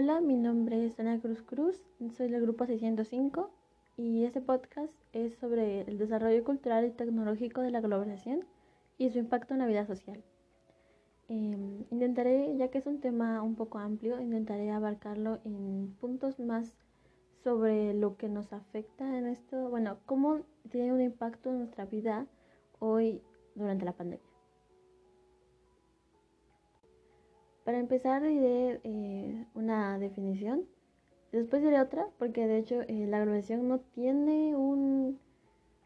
Hola, mi nombre es Ana Cruz Cruz, soy del grupo 605 y este podcast es sobre el desarrollo cultural y tecnológico de la globalización y su impacto en la vida social. Em, intentaré, ya que es un tema un poco amplio, intentaré abarcarlo en puntos más sobre lo que nos afecta en esto, bueno, cómo tiene un impacto en nuestra vida hoy durante la pandemia. Para empezar diré eh, una definición, después diré otra, porque de hecho eh, la globalización no tiene un,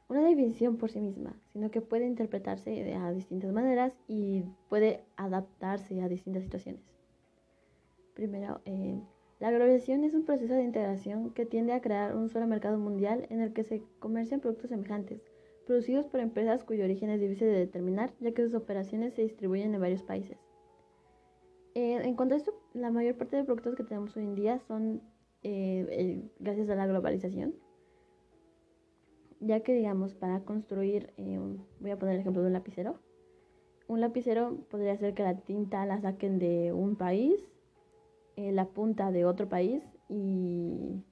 una definición por sí misma, sino que puede interpretarse de, a distintas maneras y puede adaptarse a distintas situaciones. Primero, eh, la globalización es un proceso de integración que tiende a crear un solo mercado mundial en el que se comercian productos semejantes, producidos por empresas cuyo origen es difícil de determinar, ya que sus operaciones se distribuyen en varios países. Eh, en cuanto a esto, la mayor parte de productos que tenemos hoy en día son eh, gracias a la globalización, ya que digamos, para construir, eh, voy a poner el ejemplo de un lapicero, un lapicero podría ser que la tinta la saquen de un país, la punta de otro país y,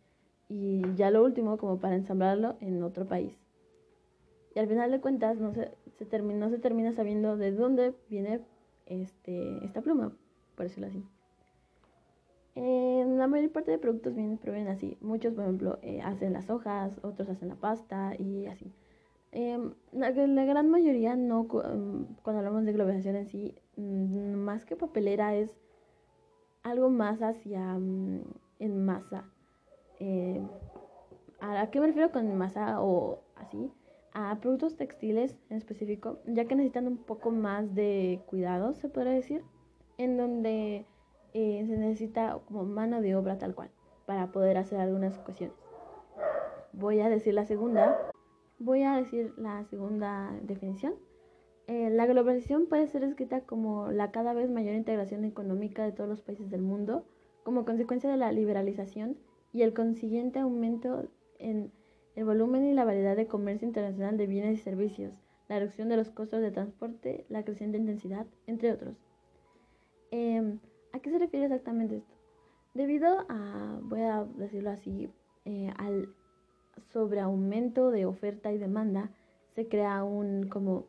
y ya lo último como para ensamblarlo en otro país. Y al final de cuentas no se, se, no se termina sabiendo de dónde viene este, esta pluma, por decirlo así. Eh, la mayor parte de productos vienen, provienen así. Muchos, por ejemplo, eh, hacen las hojas, otros hacen la pasta y así. Em, la, gran mayoría no, em, cuando hablamos de globalización en sí, mm, más que papelera es algo más hacia mm, en masa. ¿A qué me refiero con masa o así? A productos textiles en específico, ya que necesitan un poco más de cuidado, se podría decir en donde eh, se necesita como mano de obra tal cual para poder hacer algunas cuestiones. Voy a decir la segunda. Voy a decir la segunda definición. Eh, la globalización puede ser escrita como la cada vez mayor integración económica de todos los países del mundo como consecuencia de la liberalización y el consiguiente aumento en el volumen y la variedad de comercio internacional de bienes y servicios, la reducción de los costos de transporte, la creciente intensidad, entre otros. Em, ¿A qué se refiere exactamente esto? Debido a, voy a decirlo así, eh, al sobreaumento de oferta y demanda, se crea un como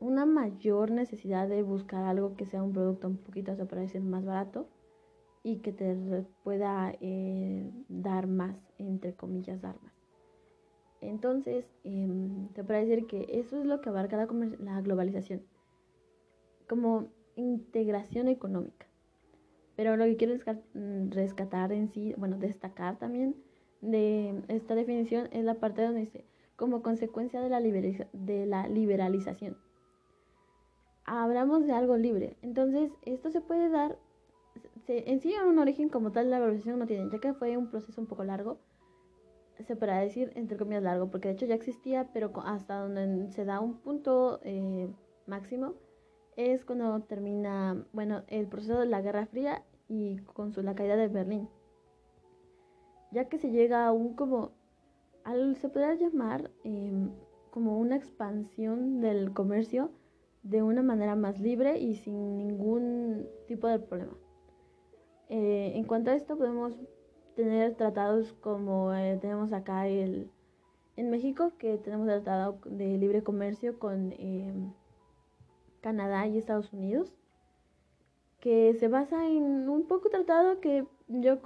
una mayor necesidad de buscar algo que sea un producto un poquito, se puede decir, más barato y que te pueda eh, dar más, entre comillas, dar más. Entonces, eh, te puedo decir que eso es lo que abarca la, la globalización. Como integración económica. Pero lo que quiero mm, rescatar en sí, bueno, destacar también de esta definición es la parte donde dice, como consecuencia de la, de la liberalización. Hablamos de algo libre. Entonces, esto se puede dar, en sí un origen como tal la globalización no tiene, ya que fue un proceso un poco largo, se podrá decir entre comillas largo, porque de hecho ya existía, pero hasta donde se da un punto eh, máximo, es cuando termina, bueno, el proceso de la Guerra Fría y con su, la caída de Berlín. Ya que se llega a un como, se podría llamar em, como una expansión del comercio de una manera más libre y sin ningún tipo de problema. Eh, en cuanto a esto, podemos tener tratados como eh, tenemos acá el, en México, que tenemos tratado de libre comercio con em, Canadá y Estados Unidos, que se basa en un poco tratado que yo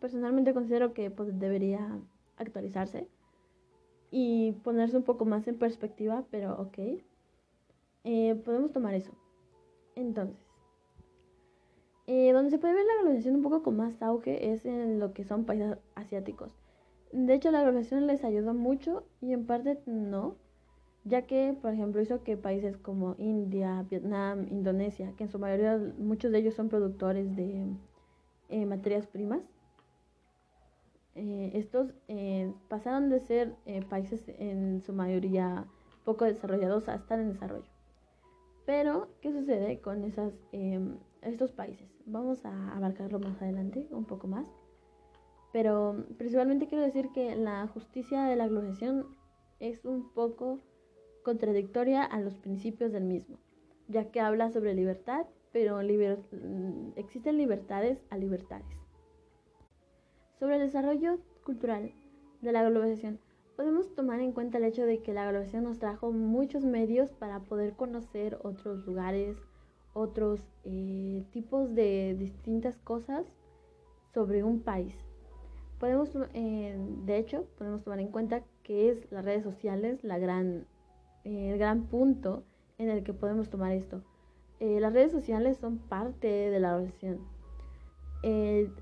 personalmente considero que pues, debería actualizarse y ponerse un poco más en perspectiva, pero ok. Eh, podemos tomar eso. Entonces, eh, donde se puede ver la globalización un poco con más auge es en lo que son países asiáticos. De hecho, la globalización les ayudó mucho y en parte no, ya que, por ejemplo, hizo que países como India, Vietnam, Indonesia, que en su mayoría muchos de ellos son productores de eh, materias primas, eh, estos eh, pasaron de ser países en su mayoría poco desarrollados a estar en desarrollo. Pero, ¿qué sucede con esas, em, estos países? Vamos a abarcarlo más adelante, un poco más. Pero principalmente quiero decir que la justicia de la globalización es un poco contradictoria a los principios del mismo, ya que habla sobre libertad, pero mm, existen libertades a libertades. Sobre el desarrollo cultural de la globalización, podemos tomar en cuenta el hecho de que la globalización nos trajo muchos medios para poder conocer otros lugares, otros eh, tipos de distintas cosas sobre un país. Podemos, eh, de hecho, podemos tomar en cuenta que es las redes sociales la gran, eh, el gran punto en el que podemos tomar esto. las redes sociales son parte de la globalización.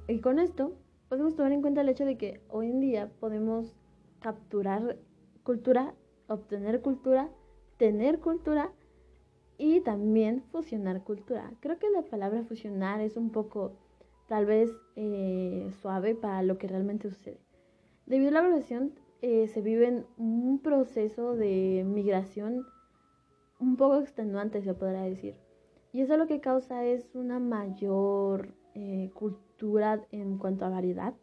y con esto podemos tomar en cuenta el hecho de que hoy en día podemos capturar cultura, obtener cultura, tener cultura y también fusionar cultura. Creo que la palabra fusionar es un poco tal vez eh, suave para lo que realmente sucede. Debido a la globalización eh, se vive un proceso de migración un poco extenuante, se podrá decir. Y eso lo que causa es una mayor eh, cultura en cuanto a variedad.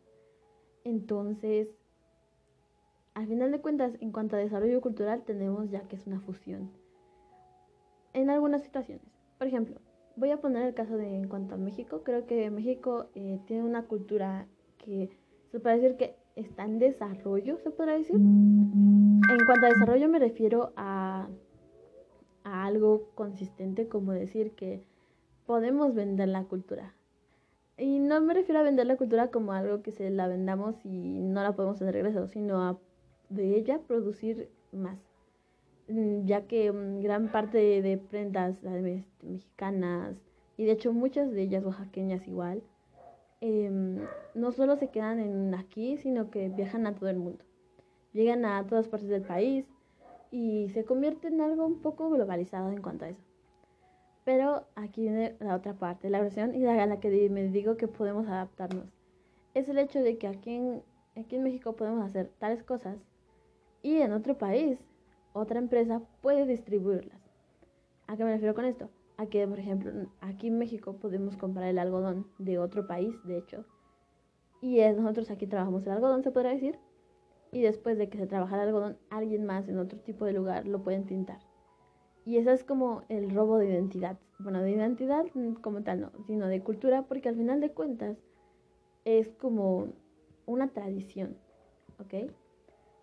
Entonces, al final de cuentas, en cuanto a desarrollo cultural, tenemos ya que es una fusión. En algunas situaciones. Por ejemplo, voy a poner el caso de en cuanto a México. Creo que México eh, tiene una cultura que se puede decir que está en desarrollo, se podrá decir. En cuanto a desarrollo me refiero a, a algo consistente, como decir que podemos vender la cultura. Y no me refiero a vender la cultura como algo que se la vendamos y no la podemos tener regreso, sino a de ella producir más, mm, ya que mm, gran parte de, prendas mexicanas y de hecho muchas de ellas oaxaqueñas igual, em, no solo se quedan en aquí, sino que viajan a todo el mundo. Llegan a todas partes del país y se convierte en algo un poco globalizado en cuanto a eso. Pero aquí viene la otra parte, la versión y la, la que me digo que podemos adaptarnos. Es el hecho de que aquí en, aquí en México podemos hacer tales cosas y en otro país otra empresa puede distribuirlas. ¿A qué me refiero con esto? A que, por ejemplo, aquí en México podemos comprar el algodón de otro país, de hecho, y nosotros aquí trabajamos el algodón, se podrá decir, y después de que se trabaja el algodón, alguien más en otro tipo de lugar lo puede tintar. Y eso es como el robo de identidad. Bueno, de identidad como tal no, sino de cultura, porque al final de cuentas es como una tradición, ¿ok?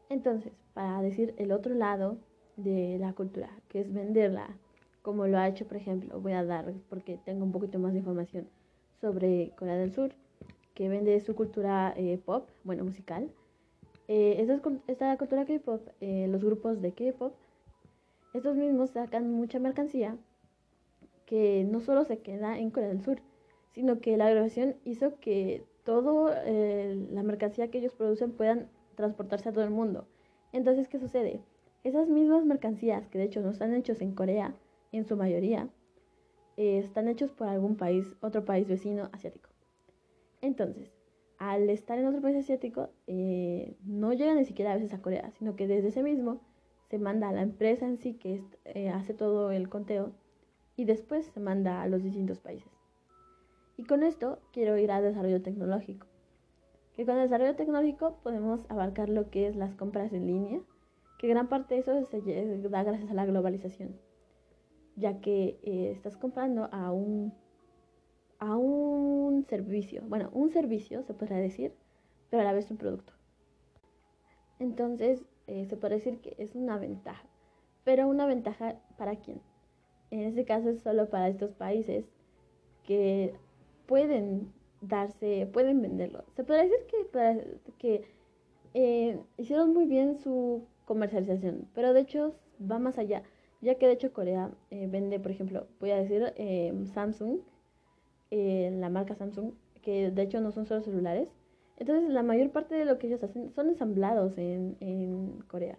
Entonces, para decir el otro lado de la cultura, que es venderla, como lo ha hecho, por ejemplo, voy a dar, porque tengo un poquito más de información sobre Corea del Sur, que vende su cultura eh, pop, bueno, musical. Eh, esta, cultura K-pop, eh, los grupos de K-pop, estos mismos sacan mucha mercancía que no solo se queda en Corea del Sur, sino que la grabación hizo que toda la mercancía que ellos producen puedan transportarse a todo el mundo. Entonces, ¿qué sucede? Esas mismas mercancías, que de hecho no están hechos en Corea, en su mayoría, eh, están hechos por algún país, otro país vecino asiático. Entonces, al estar en otro país asiático, eh, no llega ni siquiera a veces a Corea, sino que desde ese mismo se manda a la empresa en sí que eh, hace todo el conteo y después se manda a los distintos países. Y con esto quiero ir al desarrollo tecnológico que con el desarrollo tecnológico podemos abarcar lo que es las compras en línea, que gran parte de eso se da gracias a la globalización, ya que eh, estás comprando a un, a un servicio, bueno, un servicio se podría decir, pero a la vez un producto. Entonces, eh, se puede decir que es una ventaja, pero una ventaja para quién? En este caso es solo para estos países que pueden darse, pueden venderlo. Se puede decir que, que eh, hicieron muy bien su comercialización, pero de hecho va más allá, ya que de hecho Corea eh, vende, por ejemplo, voy a decir eh, Samsung, la marca Samsung, que de hecho no son solo celulares. Entonces la mayor parte de lo que ellos hacen son ensamblados en, en Corea.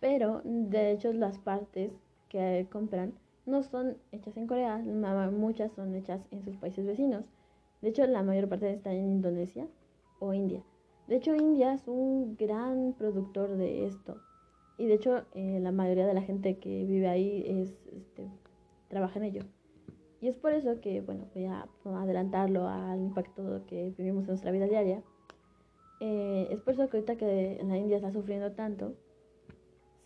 Pero de hecho las partes que compran no son hechas en Corea, muchas son hechas en sus países vecinos. De hecho, la mayor parte está en Indonesia o India. De hecho, India es un gran productor de esto. Y de hecho, eh, la mayoría de la gente que vive ahí es, este, trabaja en ello. Y es por eso que, bueno, voy a adelantarlo al impacto que vivimos en nuestra vida diaria. Eh, es por eso que ahorita que la India está sufriendo tanto,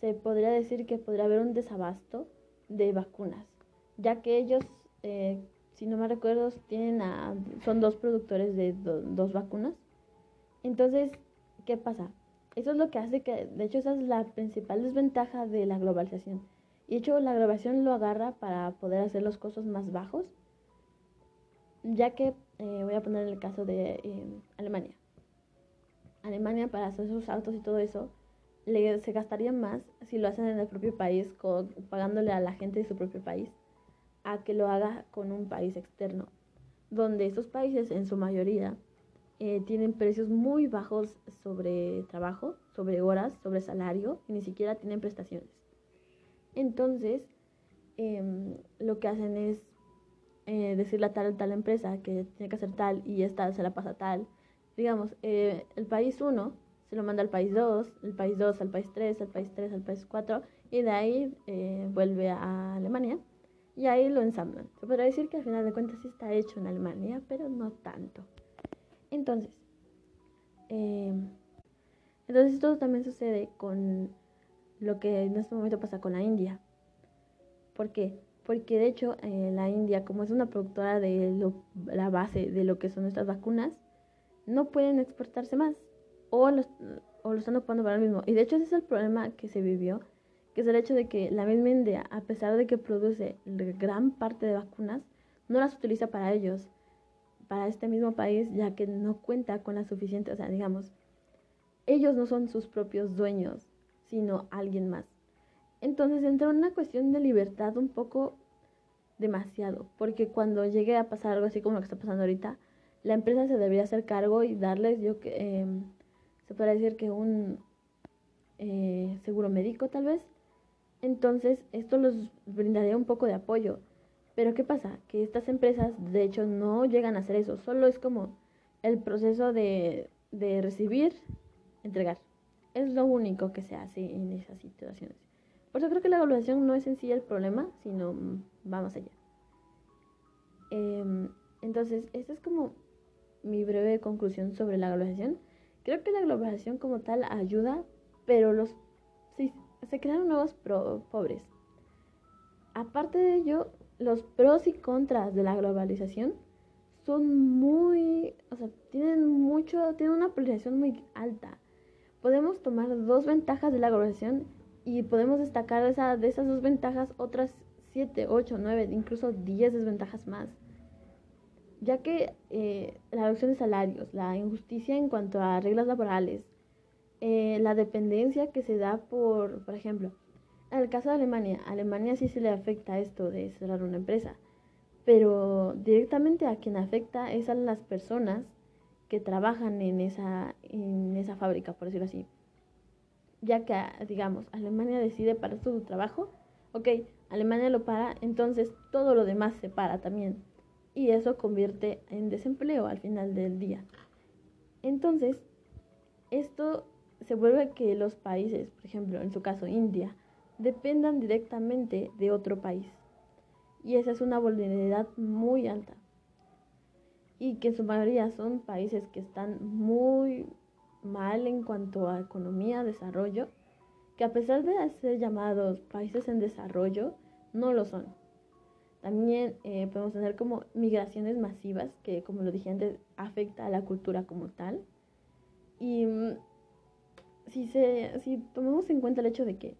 se podría decir que podría haber un desabasto de vacunas, ya que ellos eh, si no me recuerdo, tienen a, son dos productores de dos vacunas. Entonces, ¿qué pasa? Eso es lo que hace que, de hecho, esa es la principal desventaja de la globalización. Y de hecho, la globalización lo agarra para poder hacer los costos más bajos, ya que eh, voy a poner el caso de eh, Alemania. Alemania para hacer sus autos y todo eso, le, se gastaría más si lo hacen en el propio país, pagándole a la gente de su propio país, a que lo haga con un país externo, donde esos países en su mayoría eh, tienen precios muy bajos sobre trabajo, sobre horas, sobre salario y ni siquiera tienen prestaciones. Entonces, em, lo que hacen es eh, decirle a tal tal empresa que tiene que hacer tal y esta se la pasa tal. Digamos, eh, el país 1 se lo manda al país 2, el país 2 al país 3, al país 3 al país 4 y de ahí eh, vuelve a Alemania y ahí lo ensamblan. Se podría decir que al final de cuentas sí está hecho en Alemania, pero no tanto. Entonces, entonces esto también sucede con lo que en este momento pasa con la India. ¿Por qué? Porque de hecho eh, la India, como es una productora de la base de lo que son estas vacunas, no pueden exportarse más o, los, o lo están ocupando para lo mismo. Y de hecho ese es el problema que se vivió, que es el hecho de que la misma India, a pesar de que produce gran parte de vacunas, no las utiliza para ellos, para este mismo país, ya que no cuenta con la suficiente, o sea, digamos, ellos no son sus propios dueños sino alguien más. Entonces entra una cuestión de libertad un poco demasiado, porque cuando llegue a pasar algo así como lo que está pasando ahorita, la empresa se debería hacer cargo y darles, yo que em, se podría decir que un eh, seguro médico tal vez. Entonces esto los brindaría un poco de apoyo. Pero ¿qué pasa? Que estas empresas de hecho no llegan a hacer eso, solo es como el proceso de, de recibir, entregar. Es lo único que se hace en esas situaciones. Por eso creo que la evaluación no es en sí el problema, sino va más allá. Em, entonces, esta es como mi breve conclusión sobre la globalización. Creo que la globalización como tal ayuda, pero los sí, se crearon nuevos pobres. Aparte de ello, los pros y contras de la globalización son muy, o sea, tienen mucho, tienen una polarización muy alta podemos tomar dos ventajas de la globalización y podemos destacar de, esa, de esas dos ventajas otras 7, 8, 9, incluso 10 desventajas más. Ya que eh, la reducción de salarios, la injusticia en cuanto a reglas laborales, eh, la dependencia que se da por, por ejemplo, el caso de Alemania, a Alemania sí se le afecta esto de cerrar una empresa, pero directamente a quien afecta es a las personas que trabajan en esa, en esa fábrica, por decirlo así. Ya que, digamos, Alemania decide parar su trabajo, ok, Alemania lo para, entonces todo lo demás se para también. Y eso convierte en desempleo al final del día. Entonces, esto se vuelve que los países, por ejemplo, en su caso India, dependan directamente de otro país. Y esa es una vulnerabilidad muy alta y que en su mayoría son países que están muy mal en cuanto a economía, desarrollo, que a pesar de ser llamados países en desarrollo, no lo son. También eh, podemos tener como migraciones masivas, que como lo dije antes, afecta a la cultura como tal. Y mm, si, se, si tomamos en cuenta el hecho de que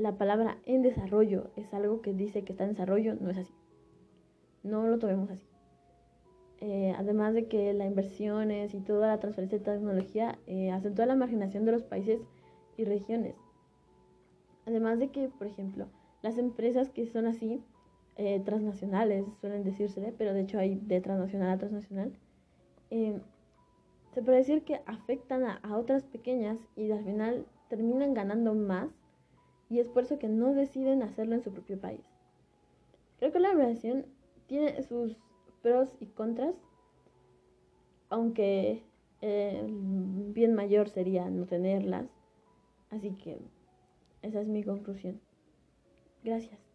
la palabra en desarrollo es algo que dice que está en desarrollo, no es así. No lo tomemos así. Eh, además de que la inversiones y toda la transferencia de tecnología eh, acentúa la marginación de los países y regiones. Además de que, por ejemplo, las empresas que son así, eh, transnacionales, suelen decírsele, pero de hecho hay de transnacional a transnacional, se puede decir que afectan a, a, otras pequeñas y al final terminan ganando más y es por eso que no deciden hacerlo en su propio país. Creo que la relación tiene sus pros y contras, aunque eh, bien mayor sería no tenerlas. Así que esa es mi conclusión. Gracias.